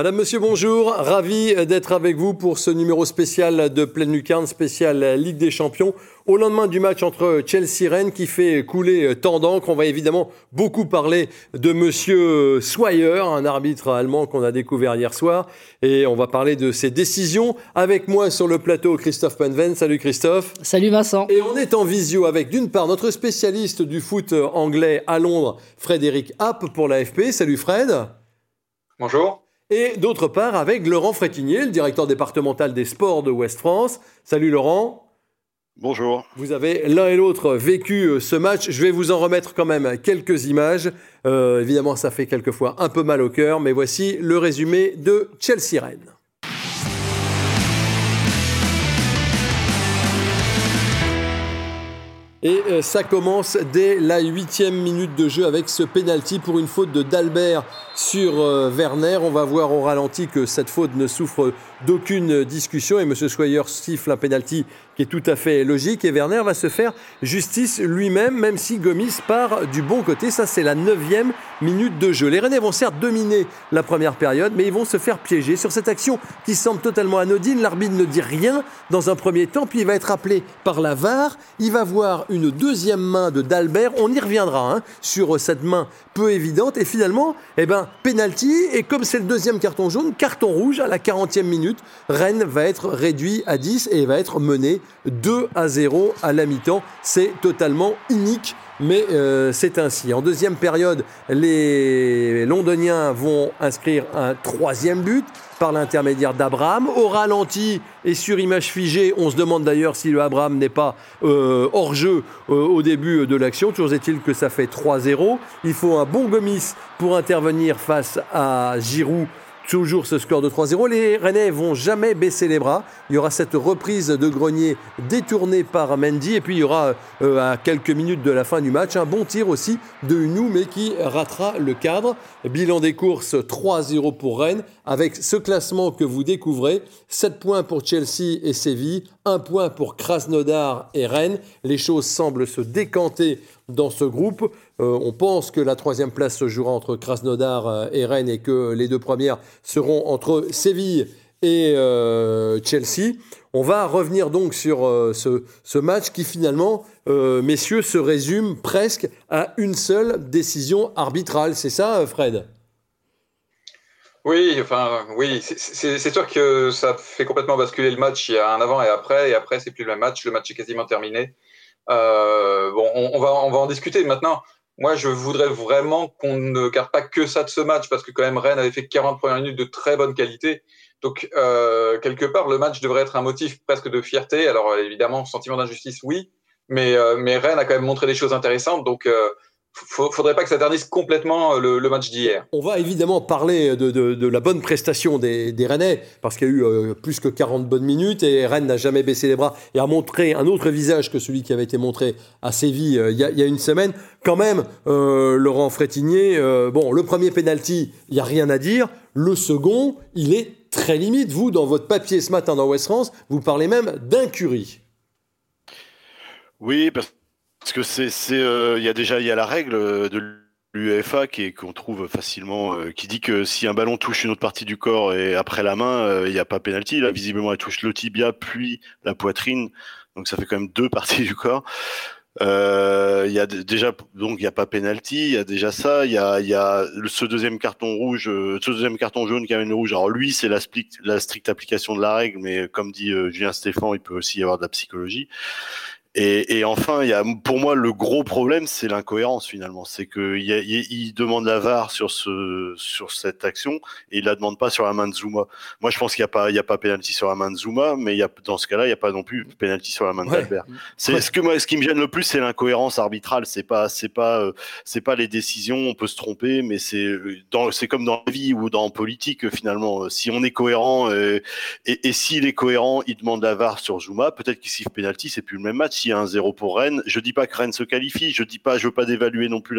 Madame, Monsieur, bonjour. Ravi d'être avec vous pour ce numéro spécial de Pleine Lucarne, spécial Ligue des Champions. Au lendemain du match entre Chelsea-Rennes qui fait couler tant d'encre, on va évidemment beaucoup parler de Monsieur Swyer, un arbitre allemand qu'on a découvert hier soir. Et on va parler de ses décisions. Avec moi sur le plateau, Christophe Penven. Salut Christophe. Salut Vincent. Et on est en visio avec d'une part notre spécialiste du foot anglais à Londres, Frédéric App pour l'AFP. Salut Fred. Bonjour et d'autre part avec Laurent Frétinier, le directeur départemental des sports de Ouest France. Salut Laurent. Bonjour. Vous avez l'un et l'autre vécu euh, ce match. Je vais vous en remettre quand même quelques images. Euh, évidemment, ça fait quelquefois un peu mal au cœur, mais voici le résumé de Chelsea-Rennes. Et euh, ça commence dès la huitième minute de jeu avec ce penalty pour une faute de Dalbert sur euh, Werner. On va voir au ralenti que cette faute ne souffre d'aucune discussion et M. Swyer siffle un penalty qui est tout à fait logique et Werner va se faire justice lui-même même si Gomis part du bon côté. Ça c'est la neuvième minute de jeu. Les Rennais vont certes dominer la première période mais ils vont se faire piéger sur cette action qui semble totalement anodine. L'arbitre ne dit rien dans un premier temps puis il va être appelé par la VAR. Il va voir une deuxième main de Dalbert. On y reviendra hein, sur cette main peu évidente et finalement eh ben, penalty. Et comme c'est le deuxième carton jaune, carton rouge à la 40e minute. Rennes va être réduit à 10 et va être mené 2 à 0 à la mi-temps. C'est totalement unique mais euh, c'est ainsi. En deuxième période, les Londoniens vont inscrire un troisième but par l'intermédiaire d'Abraham. Au ralenti et sur image figée, on se demande d'ailleurs si le Abraham n'est pas euh, hors jeu euh, au début de l'action. Toujours est-il que ça fait 3-0. Il faut un bon Gomis pour intervenir face à Giroud Toujours ce score de 3-0. Les Rennais vont jamais baisser les bras. Il y aura cette reprise de grenier détournée par Mendy. Et puis il y aura, euh, à quelques minutes de la fin du match, un bon tir aussi de Hunou, mais qui ratera le cadre. Bilan des courses 3-0 pour Rennes. Avec ce classement que vous découvrez, 7 points pour Chelsea et Séville, 1 point pour Krasnodar et Rennes. Les choses semblent se décanter dans ce groupe. Euh, on pense que la troisième place se jouera entre Krasnodar euh, et Rennes et que les deux premières seront entre Séville et euh, Chelsea. On va revenir donc sur ce, match qui finalement, messieurs, se résume presque à une seule décision arbitrale. C'est ça, Fred? Oui, enfin, oui, c'est sûr que ça fait complètement basculer le match. Il y a un avant et après, et après, c'est plus le même match. Le match est quasiment terminé. Bon, on, va, on va en discuter maintenant. Moi, je voudrais vraiment qu'on ne garde pas que ça de ce match, parce que quand même, Rennes avait fait 40 premières minutes de très bonne qualité. Donc, euh, quelque part, le match devrait être un motif presque de fierté. Alors, évidemment, sentiment d'injustice, oui, mais, euh, mais Rennes a quand même montré des choses intéressantes. Donc, euh, faudrait pas que ça ternisse complètement euh, le, match d'hier. On va évidemment parler de, la bonne prestation des, des Rennais, parce qu'il y a eu euh, plus que 40 bonnes minutes et Rennes n'a jamais baissé les bras et a montré un autre visage que celui qui avait été montré à Séville euh, il, y a, une semaine. Quand même, Laurent Frétinier, bon, le premier penalty, il n'y a rien à dire. Le second, il est très limite. Vous, dans votre papier ce matin dans West France, vous parlez même d'incurie. Oui, parce parce que c'est, euh, il y a déjà, il y a la règle de l'UEFA qui qu'on trouve facilement, euh, qui dit que si un ballon touche une autre partie du corps et après la main, euh, il n'y a pas pénalty. Là, visiblement, elle touche le tibia puis la poitrine, donc ça fait quand même deux parties du corps. Il y a déjà donc il y a pas penalty, il y a déjà ça, il y a il y a ce deuxième carton rouge, ce deuxième carton jaune qui a une rouge. Alors lui c'est la, la stricte application de la règle, mais comme dit Julien Stéphan, il peut aussi y avoir de la psychologie. Et, et, enfin, il y a, pour moi, le gros problème, c'est l'incohérence finalement. C'est qu'il il demande la VAR sur, ce, sur cette action et il la demande pas sur la main de Zuma. Moi, je pense qu'il n'y a pas, il y a pas pénalty sur la main de Zuma, mais y a, dans ce cas-là, il n'y a pas non plus pénalty sur la main de Albert. C'est ce que moi, ce qui me gêne le plus, c'est l'incohérence arbitrale. C'est pas, c'est pas, euh, c'est pas les décisions. On peut se tromper, mais c'est dans, c'est comme dans la vie ou dans la politique finalement. Si on est cohérent euh, et, et s'il est cohérent, il demande la VAR sur Zuma. Peut-être qu'il siffle pénalty, c'est plus le même match s'il y a un 0 pour Rennes. Je dis pas que Rennes se qualifie, je dis pas, je veux pas dévaluer non plus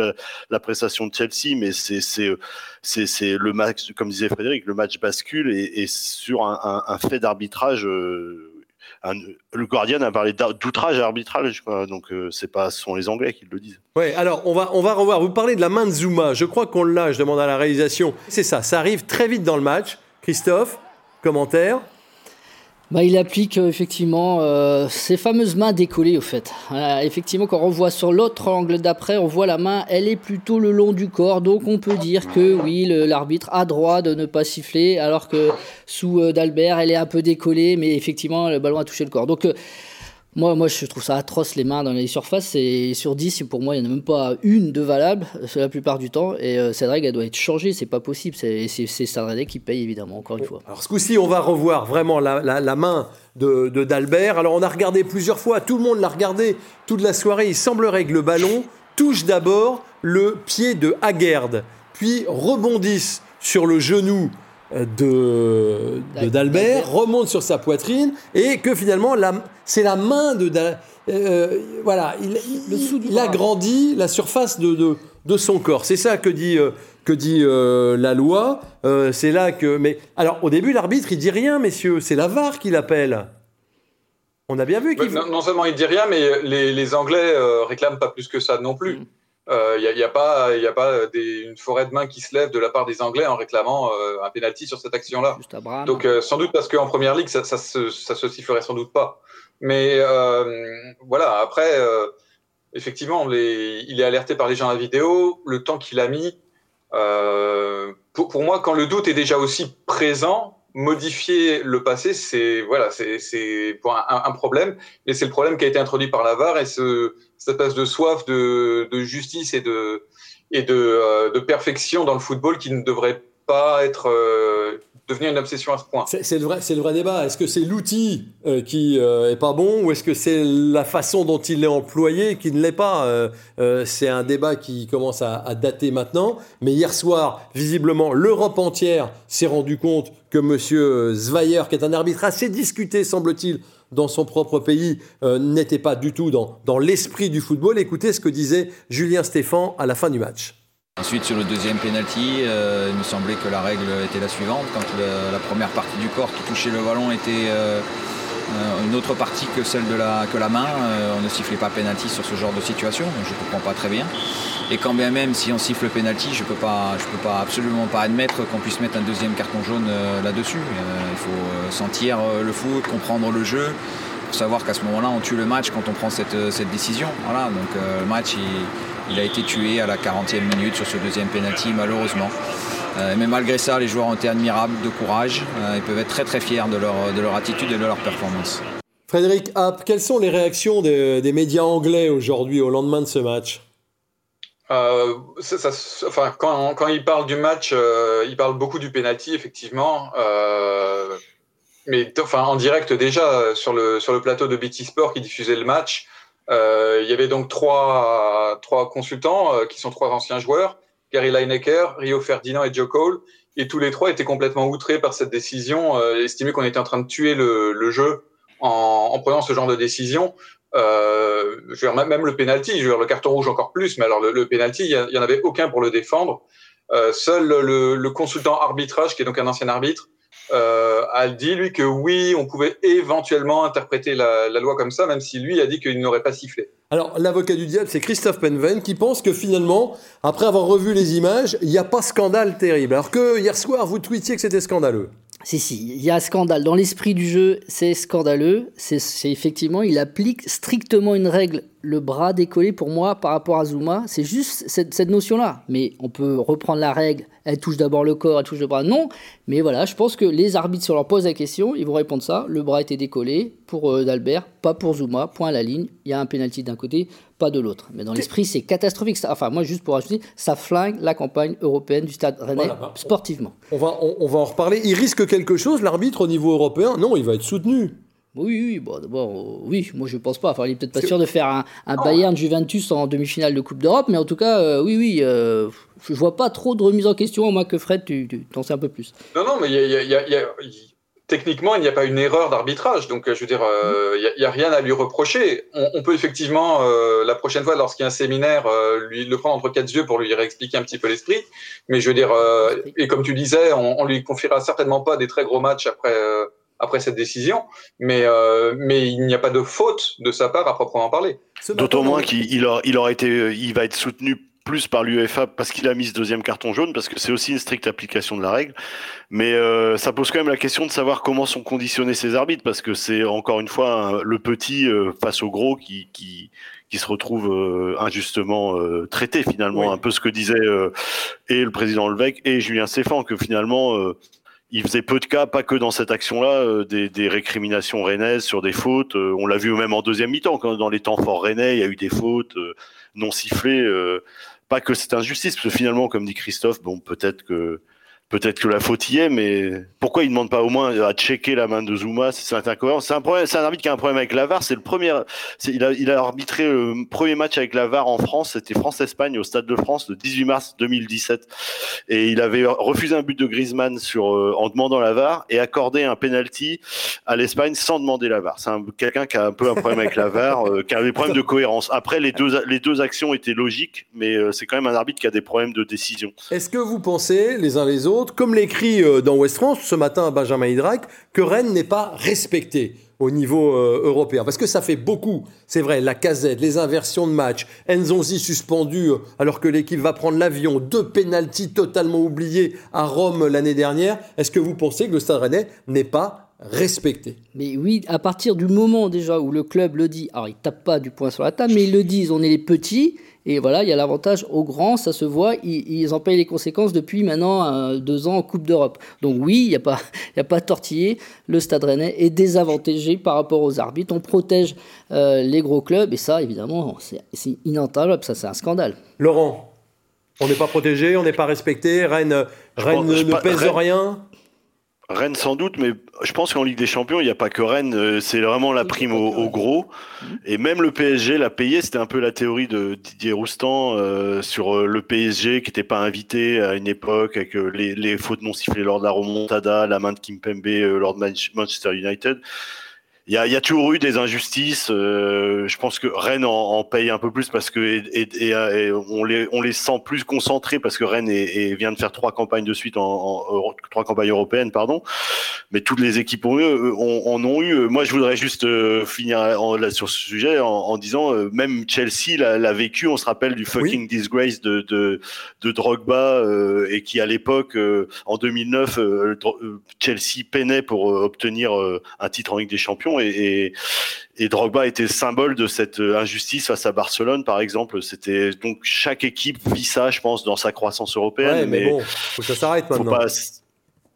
la, prestation de Chelsea, mais c'est c'est le match, comme disait Frédéric, le match bascule et, sur un, fait d'arbitrage. Euh, le Guardian a parlé d'outrage arbitral, je donc euh, c'est pas, ce sont les Anglais qui le disent. Oui, alors on va, on va revoir. Vous parlez de la main de Zuma, je crois qu'on l'a, je demande à la réalisation. C'est ça, ça arrive très vite dans le match. Christophe, commentaire bah, il applique euh, effectivement euh, ces fameuses mains décollées au fait. effectivement, quand on voit sur l'autre angle d'après, on voit la main, elle est plutôt le long du corps, donc on peut dire que oui, l'arbitre a droit de ne pas siffler, alors que sous euh, d'Albert, elle est un peu décollée, mais effectivement, le ballon a touché le corps. Donc moi, moi, je trouve ça atroce les mains dans les surfaces. Et sur 10, pour moi, il n'y en a même pas une de valable, la plupart du temps. Et euh, cette règle, elle doit être changée. C'est pas possible. C'est Stade qui paye, évidemment, encore une fois. Alors, ce coup-ci, on va revoir vraiment la, la, main de d'Albert. Alors, on a regardé plusieurs fois. Tout le monde l'a regardé toute la soirée. Il semblerait que le ballon touche d'abord le pied de Haggard, puis rebondisse sur le genou de d'Albert, remonte sur sa poitrine et que finalement c'est la main de euh, voilà, il, il, agrandit la surface de, de, son corps. C'est ça que dit euh, que dit euh, la loi. c'est là que mais alors au début l'arbitre il dit rien messieurs, c'est la VAR qui l'appelle. On a bien vu qu'il non, seulement il dit rien mais les, les Anglais réclament pas plus que ça non plus. Mm. Il euh, n'y a, a, pas, y a pas des, une forêt de main qui se lève de la part des Anglais en réclamant euh, un penalty sur cette action-là. Donc euh, sans doute parce qu'en première ligue, ça, ça, se, ça se sifflerait sans doute pas. Mais voilà, après, effectivement, les, il est alerté par les gens à la vidéo. Le temps qu'il a mis, pour, pour, moi, quand le doute est déjà aussi présent, modifier le passé, c'est voilà, c'est un, un, problème. Et c'est le problème qui a été introduit par la VAR et ce, cette espèce de soif de, justice et euh, de, perfection dans le football qui ne devrait pas être euh, devenir une obsession à ce point. C'est le, vrai, le vrai débat. Est-ce que c'est l'outil euh, qui est pas bon ou est-ce que c'est la façon dont il est employé qui ne l'est pas C'est un débat qui commence à, à, dater maintenant. Mais hier soir, visiblement, l'Europe entière s'est rendu compte que M. Zweyer, qui est un arbitre assez discuté, semble-t-il, dans son propre pays, n'était pas du tout dans, dans l'esprit du football. Écoutez ce que disait Julien Stéphan à la fin du match. Ensuite, sur le deuxième penalty, euh, il me semblait que la règle était la suivante. Quand la première partie du corps qui touchait le ballon était euh, euh, une autre partie que celle de la, que la main, on ne sifflait pas penalty sur ce genre de situation. Donc je ne comprends pas très bien. Et quand bien même si on siffle penalty, je ne peux, pas, je peux pas, absolument pas admettre qu'on puisse mettre un deuxième carton jaune là-dessus. il faut sentir le foot, comprendre le jeu savoir qu'à ce moment-là, on tue le match quand on prend cette, cette décision. Voilà, donc le match, il, il a été tué à la 40e minute sur ce deuxième penalty, malheureusement. Euh, mais malgré ça, les joueurs ont été admirables, de courage. Euh, ils peuvent être très très fiers de leur, de leur attitude et de leur performance. Frédéric Happ, quelles sont les réactions des, médias anglais aujourd'hui au lendemain de ce match? Euh, enfin, quand, quand ils parlent du match, ils parlent beaucoup du penalty, effectivement. mais enfin, en direct déjà, sur le, sur le plateau de BT Sport qui diffusait le match, euh, il y avait donc trois, trois consultants euh, qui sont trois anciens joueurs, Gary Lineker, Rio Ferdinand et Joe Cole. Et tous les trois étaient complètement outrés par cette décision, euh, estimaient qu'on était en train de tuer le, le jeu en, en, prenant ce genre de décision. Euh, je veux dire, même le penalty, je veux dire, le carton rouge encore plus, mais alors le, le penalty, il n'y en avait aucun pour le défendre. Euh, seul le, le, consultant arbitrage, qui est donc un ancien arbitre, euh, a dit lui que oui, on pouvait éventuellement interpréter la, loi comme ça, même si lui a dit qu'il n'aurait pas sifflé. Alors l'avocat du diable, c'est Christophe Penven qui pense que finalement, après avoir revu les images, il n'y a pas scandale terrible. Alors que hier soir, vous tweetiez que c'était scandaleux. Si, si, il y a scandale. Dans l'esprit du jeu, c'est scandaleux. C'est effectivement, il applique strictement une règle le bras décollé pour moi par rapport à Zuma, c'est juste cette, notion-là. Mais on peut reprendre la règle, elle touche d'abord le corps, elle touche le bras. Non, mais voilà, je pense que les arbitres, si on leur pose la question, ils vont répondre ça. Le bras était décollé pour euh, Dalbert, pas pour Zuma, point à la ligne. Il y a un pénalty d'un côté, pas de l'autre. Mais dans l'esprit, c'est catastrophique. Enfin, moi, juste pour ajouter, ça flingue la campagne européenne du stade rennais sportivement. On va, on va en reparler. Il risque quelque chose, l'arbitre, au niveau européen? Non, il va être soutenu. Oui, oui, bon, d'abord, euh, oui, moi je pense pas. Enfin, il est peut-être pas sûr de faire un, un Bayern Juventus en demi-finale de Coupe d'Europe, mais en tout cas, euh, oui, oui, euh, je vois pas trop de remise en question, moi que Fred, tu, tu t'en sais un peu plus. Non, non, mais y a, techniquement, il n'y a pas une erreur d'arbitrage, donc je veux dire, il n'y a, rien à lui reprocher. On, peut effectivement, la prochaine fois, lorsqu'il y a un séminaire, lui le prendre entre quatre yeux pour lui réexpliquer un petit peu l'esprit, mais je veux dire, et comme tu disais, on, on lui confiera certainement pas des très gros matchs après après cette décision, mais, euh, mais il n'y a pas de faute de sa part à proprement parler. D'autant moins qu'il il aura été, il va être soutenu plus par l'UEFA parce qu'il a mis ce deuxième carton jaune, parce que c'est aussi une stricte application de la règle. Mais euh, ça pose quand même la question de savoir comment sont conditionnés ces arbitres, parce que c'est encore une fois le petit euh, face au gros qui, qui, qui se retrouve euh, injustement traité finalement, un peu ce que disait et le président Levesque et Julien Stéphane, que finalement il faisait peu de cas, pas que dans cette action-là, des, des, récriminations rennaises sur des fautes. on l'a vu même en deuxième mi-temps, quand dans les temps forts rennais, il y a eu des fautes non sifflées pas que c'est injustice, parce que finalement, comme dit Christophe, bon, peut-être que Peut-être que la faute y est, mais pourquoi il ne demande pas au moins à checker la main de Zuma C'est incohérent? C'est un. C'est un arbitre qui a un problème avec la VAR. C'est le premier. Il a, il a arbitré le premier match avec la VAR en France. C'était France-Espagne au Stade de France le 18 mars 2017. Et il avait refusé un but de Griezmann sur euh, en demandant la VAR et accordé un penalty à l'Espagne sans demander la VAR. C'est quelqu'un qui a un peu un problème avec la VAR, euh, qui a des problèmes de cohérence. Après, les deux les deux actions étaient logiques, mais euh, c'est quand même un arbitre qui a des problèmes de décision. Est-ce que vous pensez les uns les autres comme l'écrit euh, dans West France ce matin Benjamin Hydrac, que Rennes n'est pas respecté au niveau euh, européen. Parce que ça fait beaucoup, c'est vrai, la casette, les inversions de match, Enzonzi suspendu euh, alors que l'équipe va prendre l'avion, deux pénalties totalement oubliés à Rome l'année dernière. Est-ce que vous pensez que le Stade Rennais n'est pas respecté? Mais oui, à partir du moment déjà où le club le dit, alors ils tapent pas du poing sur la table, mais ils le disent, on est les petits, et voilà, il y a l'avantage aux grands, ça se voit, ils, en payent les conséquences depuis maintenant euh, deux ans en Coupe d'Europe. Donc oui, il n'y a, pas, a pas tortillé, le Stade Rennais est désavantagé par rapport aux arbitres, on protège euh, les gros clubs, et ça, évidemment, c'est inentendable, ça c'est un scandale. Laurent, on n'est pas protégé, on n'est pas respecté, Rennes, Rennes ne pèse rien Rennes sans doute, mais je pense qu'en Ligue des Champions, il n'y a pas que Rennes, euh, c'est vraiment la prime au, gros. Et même le PSG l'a payé, c'était un peu la théorie de Didier Roustan euh, sur euh, le PSG qui n'était pas invité à une époque avec les, les, fautes non sifflées lors de la remontada, la main de Kimpembe lors de Manchester United il y a, y a, toujours eu des injustices. Euh, je pense que Rennes en, paye un peu plus parce que et, et, on, les, on les sent plus concentrés parce que Rennes est, vient de faire trois campagnes de suite en, en, trois campagnes européennes, pardon. Mais toutes les équipes ont, eu, en ont eu. Moi, je voudrais juste euh, finir là, sur ce sujet en, disant euh, même Chelsea l'a vécu. On se rappelle du fucking disgrace de, de, de Drogba et qui à l'époque en 2009 Chelsea peinait pour obtenir un titre en Ligue des Champions et, et, Drogba était symbole de cette injustice face à Barcelone, par exemple. C'était donc chaque équipe vit ça, je pense, dans sa croissance européenne. mais, bon, faut que ça s'arrête maintenant.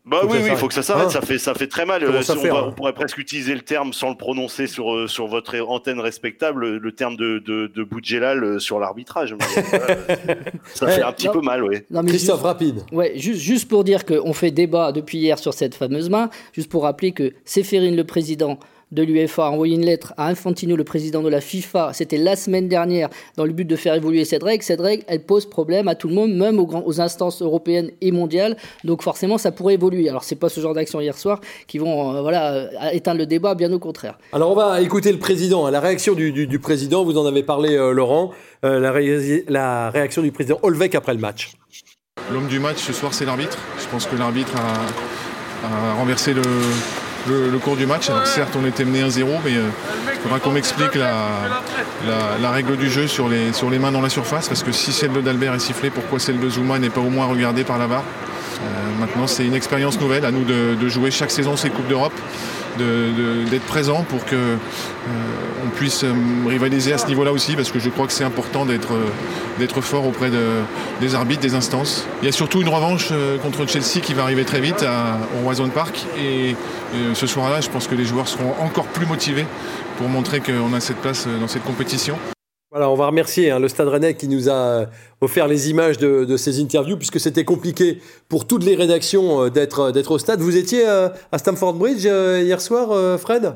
Bah oui, oui, il faut que ça s'arrête. Hein ça fait, ça fait très mal. Euh, on, pourrait presque utiliser le terme sans le prononcer sur euh, sur votre antenne respectable, le terme de de, de Boudjelal euh, sur l'arbitrage. ça fait un petit peu mal, oui. Christophe, rapide. Ouais, juste juste pour dire qu'on fait débat depuis hier sur cette fameuse main. Juste pour rappeler que Séphérine, le président, de l'UEFA a envoyé une lettre à Infantino, le président de la FIFA, c'était la semaine dernière, dans le but de faire évoluer cette règle. Cette règle, elle pose problème à tout le monde, même aux, aux instances européennes et mondiales. Donc forcément, ça pourrait évoluer. Alors c'est pas ce genre d'action hier soir qui vont euh, voilà, euh, éteindre le débat, bien au contraire. Alors on va écouter le président. Hein. La réaction du, président, vous en avez parlé, euh, Laurent, la, la, réaction du président Olvec après le match. L'homme du match ce soir, c'est l'arbitre. Je pense que l'arbitre a renversé le, le, cours du match. Alors certes, on était mené 1-0, mais il euh, faudra qu'on m'explique la, règle du jeu sur les, sur les mains dans la surface, parce que si celle de d'Albert est sifflée, pourquoi celle de Zuma n'est pas au moins regardée par la VAR? euh, Maintenant, c'est une expérience nouvelle à nous de jouer chaque saison ces Coupes d'Europe d'être présent pour que euh, on puisse euh, rivaliser à ce niveau-là aussi, parce que je crois que c'est important d'être euh, d'être fort auprès des arbitres, des instances. Il y a surtout une revanche contre Chelsea qui va arriver très vite à, au Roison Park, et ce soir-là, je pense que les joueurs seront encore plus motivés pour montrer qu'on a cette place dans cette compétition. Voilà, on va remercier hein, le Stade Rennais qui nous a euh, offert les images de, ces interviews, puisque c'était compliqué pour toutes les rédactions euh, d'être, d'être au stade. Vous étiez euh, à Stamford Bridge hier soir, Fred?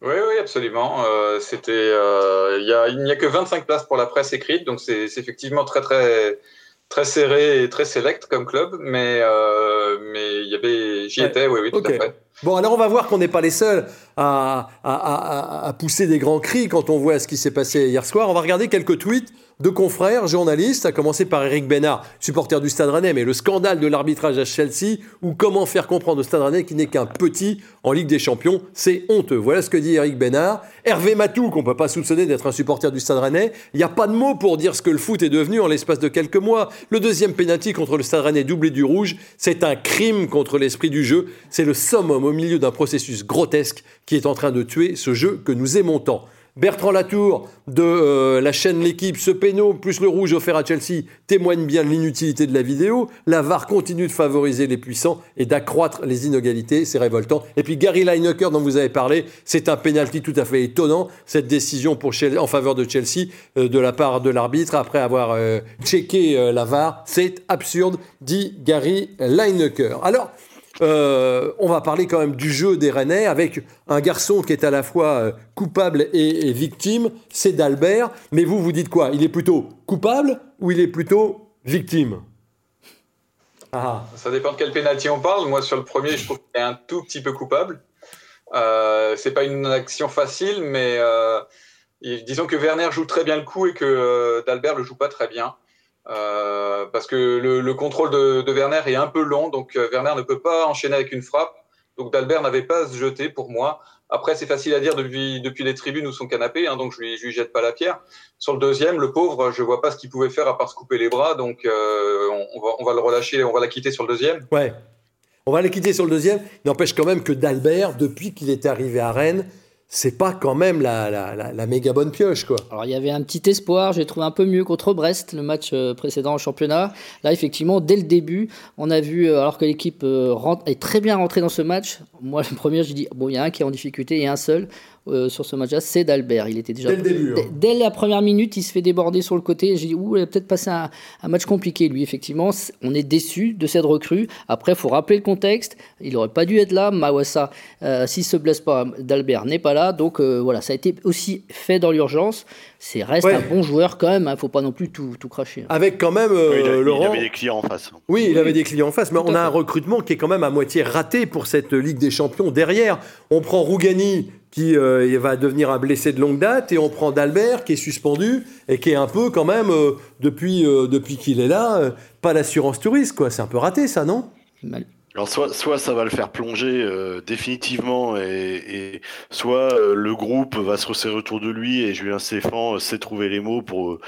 Oui, oui, absolument. c'était, il n'y a, que 25 places pour la presse écrite, donc c'est, effectivement très, très, très serré et très select comme club, mais, mais il y avait, j'y étais, oui, oui, tout à fait. Bon, alors on va voir qu'on n'est pas les seuls à, à, à, pousser des grands cris quand on voit ce qui s'est passé hier soir. On va regarder quelques tweets deux confrères journalistes, à commencer par Eric Bénard, supporter du Stade Rennais, mais le scandale de l'arbitrage à Chelsea, ou comment faire comprendre au Stade Rennais qui n'est qu'un petit en Ligue des Champions, c'est honteux. Voilà ce que dit Eric Bénard. Hervé Matou, qu'on peut pas soupçonner d'être un supporter du Stade Rennais, il n'y a pas de mots pour dire ce que le foot est devenu en l'espace de quelques mois. Le deuxième pénalty contre le Stade Rennais doublé du rouge, c'est un crime contre l'esprit du jeu. C'est le summum au milieu d'un processus grotesque qui est en train de tuer ce jeu que nous aimons tant. Bertrand Latour de euh, la chaîne L'équipe, ce péno plus le rouge offert à Chelsea témoigne bien de l'inutilité de la vidéo. La VAR continue de favoriser les puissants et d'accroître les inégalités, c'est révoltant. Et puis Gary Lineker dont vous avez parlé, c'est un penalty tout à fait étonnant, cette décision pour en faveur de Chelsea euh, de la part de l'arbitre après avoir euh, checké la VAR. C'est absurde, dit Gary Lineker. Alors, euh, on va parler quand même du jeu des Rennais avec un garçon qui est à la fois euh, coupable et, victime, c'est d'Albert. Mais vous, vous dites quoi? Il est plutôt coupable ou il est plutôt victime? Ah. Ça dépend de quel pénalty on parle. Moi, sur le premier, je trouve qu'il est un tout petit peu coupable. Euh, c'est pas une action facile, mais euh, disons que Werner joue très bien le coup et que d'Albert le joue pas très bien. Euh, parce que le, contrôle de, Werner est un peu long, donc euh, Werner ne peut pas enchaîner avec une frappe. Donc Dalbert n'avait pas à se jeter pour moi. Après, c'est facile à dire depuis, depuis les tribunes ou son canapé, hein, donc je lui, lui jette pas la pierre. Sur le deuxième, le pauvre, je vois pas ce qu'il pouvait faire à part se couper les bras, donc euh, on, va, on va le relâcher, on va la quitter sur le deuxième. Ouais, on va la quitter sur le deuxième. N'empêche quand même que Dalbert, depuis qu'il est arrivé à Rennes, c'est pas quand même la, la, méga bonne pioche, quoi. Alors, il y avait un petit espoir, j'ai trouvé un peu mieux contre Brest, le match euh, précédent en championnat. Là, effectivement, dès le début, on a vu, euh, alors que l'équipe euh, est très bien rentrée dans ce match, moi, le premier, j'ai dit, bon, il y a un qui est en difficulté et un seul. Euh, sur ce match-là, c'est d'Albert. Il était déjà dès, le début, hein. dès, la première minute, il se fait déborder sur le côté. J'ai dit, ouh, il a peut-être passé un, match compliqué, lui. Effectivement, on est déçu de cette recrue. Après, il faut rappeler le contexte. Il n'aurait pas dû être là. Mawassa, euh, s'il se blesse pas, d'Albert n'est pas là. Donc euh, voilà, ça a été aussi fait dans l'urgence. C'est reste un bon joueur quand même. Il hein. ne faut pas non plus tout, tout cracher. Hein. Avec quand même Laurent. Il avait des clients en face. Oui, il avait des clients en face, mais on a un recrutement qui est quand même à moitié raté pour cette Ligue des Champions. Derrière, on prend Rougani qui euh, va devenir un blessé de longue date, et on prend d'Albert qui est suspendu et qui est un peu quand même, euh, depuis, euh, depuis qu'il est là, pas l'assurance touriste, quoi. C'est un peu raté ça, non? Alors soit, soit ça va le faire plonger définitivement et, soit le groupe va se resserrer autour de lui et Julien Stéphane sait trouver les mots pour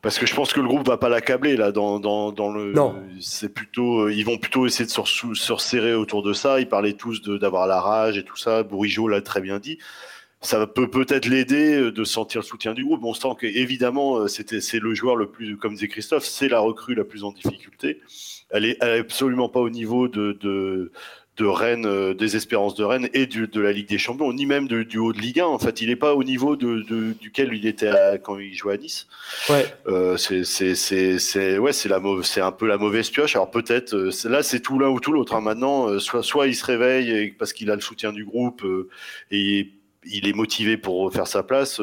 parce que je pense que le groupe va pas l'accabler là dans, dans, dans le non. c'est plutôt ils vont plutôt essayer de se, se resserrer autour de ça ils parlaient tous d'avoir la rage et tout ça Bourigeau l'a très bien dit ça peut peut-être l'aider de sentir le soutien du groupe. On sent qu'évidemment, c'était, c'est le joueur le plus, comme disait Christophe, c'est la recrue la plus en difficulté. Elle est, elle est absolument pas au niveau de, de, de Rennes, euh, des espérances de Rennes et du, de la Ligue des Champions, ni même du haut de Ligue 1. En fait, il n'est pas au niveau de, de, duquel il était quand il jouait à Nice. Ouais. Euh, c'est c'est ouais, c'est la c'est un peu la mauvaise pioche. Alors peut-être euh, là, c'est tout l'un ou tout l'autre. Hein. Maintenant, soit soit il se réveille parce qu'il a le soutien du groupe et il est motivé pour faire sa place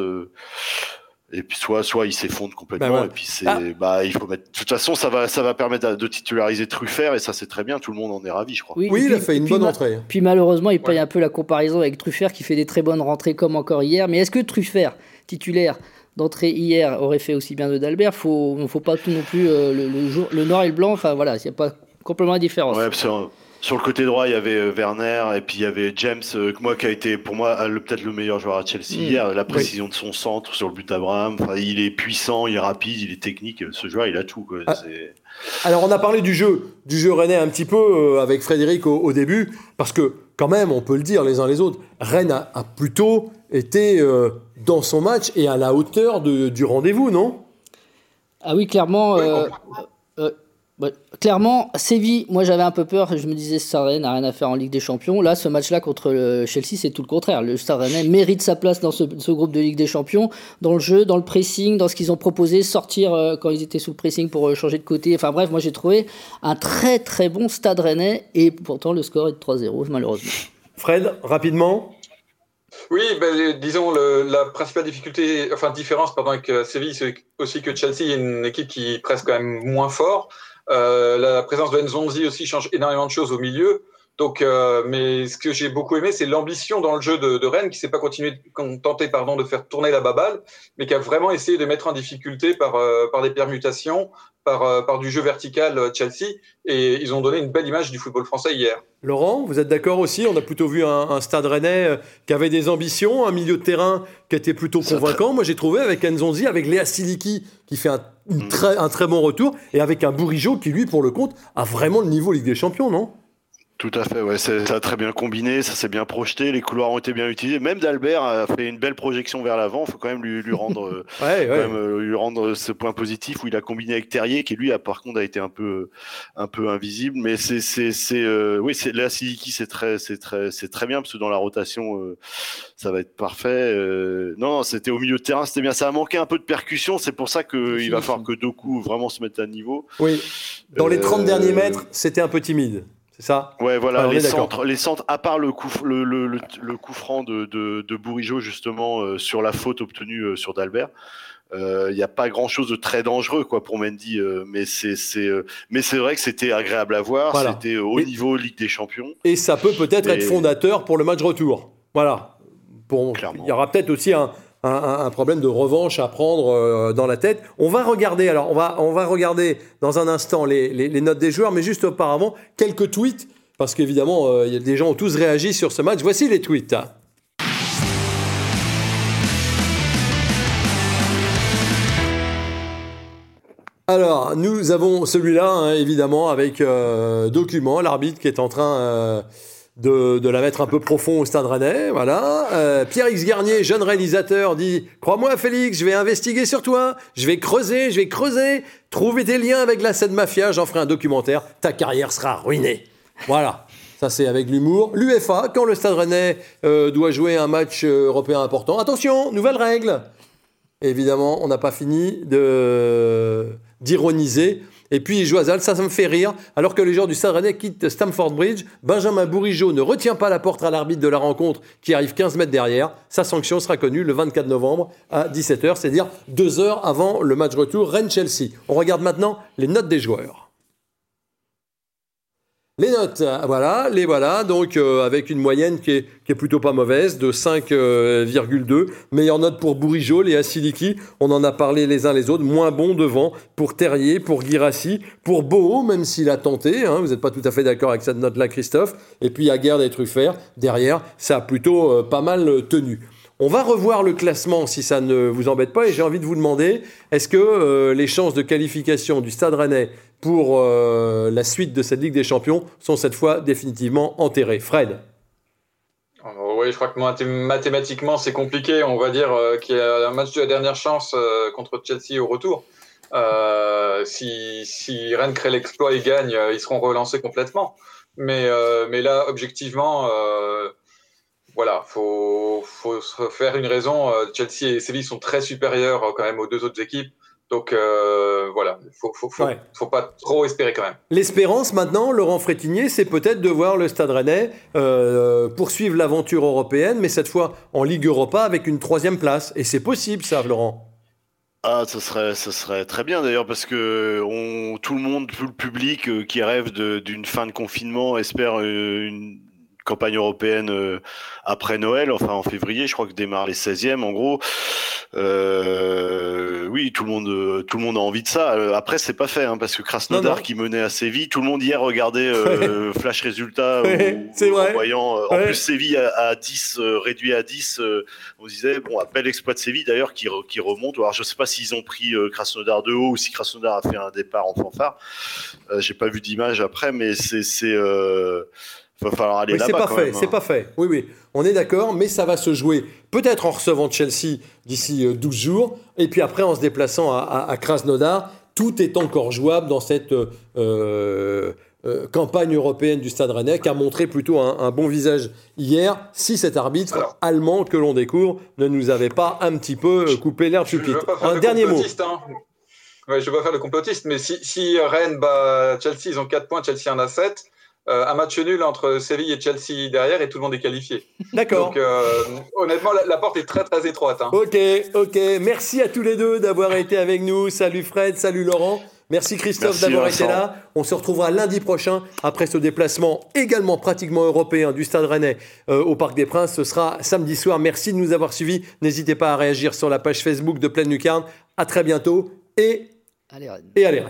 et puis soit soit il s'effondre complètement bah et puis c'est ah. bah il faut mettre de toute façon ça va ça va permettre de titulariser Truffert et ça c'est très bien tout le monde en est ravi je crois. Oui, il a fait une bonne entrée. puis malheureusement il paye un peu la comparaison avec Truffert qui fait des très bonnes rentrées comme encore hier. Mais est-ce que Truffert titulaire d'entrée hier aurait fait aussi bien de d'Albert? Faut faut pas tout non plus euh, le, jour, le noir et le blanc enfin voilà il n'y a pas complètement la différence. Ouais, sur le côté droit, il y avait euh, Werner et puis il y avait James, euh, moi qui a été pour moi peut-être le meilleur joueur à Chelsea mm. hier. La précision de son centre sur le but d'Abraham. Enfin, il est puissant, il est rapide, il est technique. Ce joueur, il a tout. Quoi. Ah. Alors on a parlé du jeu, du jeu rennais un petit peu euh, avec Frédéric au, début, parce que quand même, on peut le dire les uns les autres, Rennes a, plutôt été dans son match et à la hauteur de, du rendez-vous, non? Ah oui, clairement. Bah, clairement, Séville, moi j'avais un peu peur, je me disais Stade n'a rien à faire en Ligue des Champions. Là, ce match-là contre le Chelsea, c'est tout le contraire. Le Stade mérite sa place dans ce, groupe de Ligue des Champions, dans le jeu, dans le pressing, dans ce qu'ils ont proposé, sortir euh, quand ils étaient sous le pressing pour euh, changer de côté. Enfin bref, moi j'ai trouvé un très très bon Stade Rennais et pourtant le score est de 3-0 malheureusement. Fred, rapidement oui, ben, disons la principale difficulté, enfin différence pardon, avec euh, Séville, c'est aussi que Chelsea est une équipe qui presse quand même moins fort. Euh, la présence de Nzonzi aussi change énormément de choses au milieu. Donc, euh, mais ce que j'ai beaucoup aimé, c'est l'ambition dans le jeu de, de Rennes qui s'est pas continué, tenté pardon de faire tourner la baballe, mais qui a vraiment essayé de mettre en difficulté par euh, par des permutations, par euh, par du jeu vertical Chelsea, et ils ont donné une belle image du football français hier. Laurent, vous êtes d'accord aussi? On a plutôt vu un, un, Stade Rennais qui avait des ambitions, un milieu de terrain qui était plutôt convaincant. Moi, j'ai trouvé avec Nzonzi, avec Léa Siliki qui fait un, mm. très, un très bon retour, et avec un Bourigeau qui lui, pour le compte, a vraiment le niveau Ligue des Champions, non? Tout à fait, ouais, ça a très bien combiné, ça s'est bien projeté, les couloirs ont été bien utilisés. Même d'Albert a fait une belle projection vers l'avant. Il faut quand même lui, lui rendre, euh, ouais, ouais. Même, euh, lui rendre ce point positif où il a combiné avec Terrier, qui lui a par contre a été un peu, un peu invisible. Mais c'est, c'est, c'est, euh, oui, c'est là Siliki, c'est très, c'est très, c'est très bien parce que dans la rotation, euh, ça va être parfait. Euh, non, c'était au milieu de terrain, c'était bien. Ça a manqué un peu de percussion. C'est pour ça qu'il va falloir que Doku vraiment se mette à niveau. Oui. Dans les 30 derniers mètres, c'était un peu timide ça? Ouais, voilà, les, centres, les centres, à part le coup, le, le, le, coup franc de, de, de Bourigeau, justement, euh, sur la faute obtenue euh, sur Dalbert, il euh, n'y a pas grand chose de très dangereux quoi pour Mendy, mais c'est c'est vrai que c'était agréable à voir, c'était au niveau Ligue des Champions. Et ça peut peut-être être fondateur pour le match retour. Voilà. Bon, il y aura peut-être aussi un, un, problème de revanche à prendre euh, dans la tête. On va regarder, alors on va, on va regarder dans un instant les, notes des joueurs, mais juste auparavant, quelques tweets, parce qu'évidemment, euh, des gens ont tous réagi sur ce match. Voici les tweets. Alors, nous avons celui-là, hein, évidemment, avec euh, document, l'arbitre qui est en train de, la mettre un peu profond au Stade Rennais, voilà. Euh, Pierre X Garnier, jeune réalisateur, dit Crois-moi, Félix, je vais investiguer sur toi, je vais creuser, je vais creuser, trouver tes liens avec la scène mafia, j'en ferai un documentaire, ta carrière sera ruinée. Voilà. Ça, c'est avec l'humour. L'UFA, quand le Stade Rennais euh, doit jouer un match euh, européen important, attention, nouvelle règle. Évidemment, on n'a pas fini d'ironiser et puis Joisal, ça, ça me fait rire. Alors que les joueurs du Stade Rennais quittent Stamford Bridge, Benjamin Bourigeau ne retient pas la porte à l'arbitre de la rencontre qui arrive 15 mètres derrière. Sa sanction sera connue le 24 novembre à 17h, c'est-à-dire deux heures avant le match retour Rennes-Chelsea. On regarde maintenant les notes des joueurs. Les notes, voilà, les voilà, donc euh, avec une moyenne qui est, plutôt pas mauvaise, de 5,2. Euh, Meilleure note pour Bourigeau, les Asiliki, on en a parlé les uns les autres. Moins bon devant pour Terrier, pour Girassi, pour Boho, même s'il a tenté. Hein, vous n'êtes pas tout à fait d'accord avec cette note-là, Christophe. Et puis y a et Truffert, derrière, ça a plutôt euh, pas mal tenu. On va revoir le classement si ça ne vous embête pas et j'ai envie de vous demander, est-ce que les chances de qualification du Stade Rennais pour euh, la suite de cette Ligue des Champions sont cette fois définitivement enterrés. Fred Oui, je crois que mathématiquement, c'est compliqué. On va dire euh, qu'il y a un match de la dernière chance euh, contre Chelsea au retour. si, Rennes crée l'exploit et gagne, ils seront relancés complètement. Mais, là, objectivement, voilà, faut, faut se faire une raison. Chelsea et Séville sont très supérieurs quand même aux deux autres équipes. Donc euh, voilà, il faut, faut, faut, pas trop espérer quand même. L'espérance maintenant, Laurent Frétinier, c'est peut-être de voir le Stade Rennais euh, poursuivre l'aventure européenne, mais cette fois en Ligue Europa avec une troisième place. Et c'est possible ça, Laurent? Ah, ça serait, ça serait très bien d'ailleurs parce que on, tout le monde, tout le public euh, qui rêve d'une fin de confinement espère une, campagne européenne euh, après Noël, enfin en février, je crois que démarre les 16e en gros. Euh, oui, tout le monde, tout le monde a envie de ça. Euh, après, c'est pas fait hein, parce que Krasnodar qui menait à Séville, tout le monde hier regardait flash résultat c'est vrai. en voyant. En plus, Séville à, 10 réduit à 10. on disait bon, bel exploit de Séville d'ailleurs qui, qui remonte. Alors je sais pas s'ils ont pris Krasnodar de haut ou si Krasnodar a fait un départ en fanfare. J'ai pas vu d'image après, mais c'est va falloir aller C'est pas fait, c'est hein. pas fait. Oui, oui, on est d'accord, mais ça va se jouer peut-être en recevant Chelsea d'ici 12 euh, jours, et puis après en se déplaçant à, Krasnodar. Tout est encore jouable dans cette euh, euh, campagne européenne du Stade Rennais, qui a montré plutôt un, bon visage hier, si cet arbitre allemand que l'on découvre ne nous avait pas un petit peu coupé l'air du Un dernier mot. Hein. je ne vais pas faire le complotiste, mais si, si Rennes bat Chelsea, ils ont 4 points, Chelsea en a 7. Euh, un match nul entre Séville et Chelsea derrière et tout le monde est qualifié. D'accord. Donc euh, honnêtement, la, porte est très très étroite. Hein. Ok, ok. Merci à tous les deux d'avoir été avec nous. Salut Fred, salut Laurent. Merci Christophe d'avoir été là. On se retrouvera lundi prochain après ce déplacement également pratiquement européen du Stade Rennais euh, au Parc des Princes. Ce sera samedi soir. Merci de nous avoir suivis. N'hésitez pas à réagir sur la page Facebook de Pleine Lucarne. À très bientôt et allez, et allez.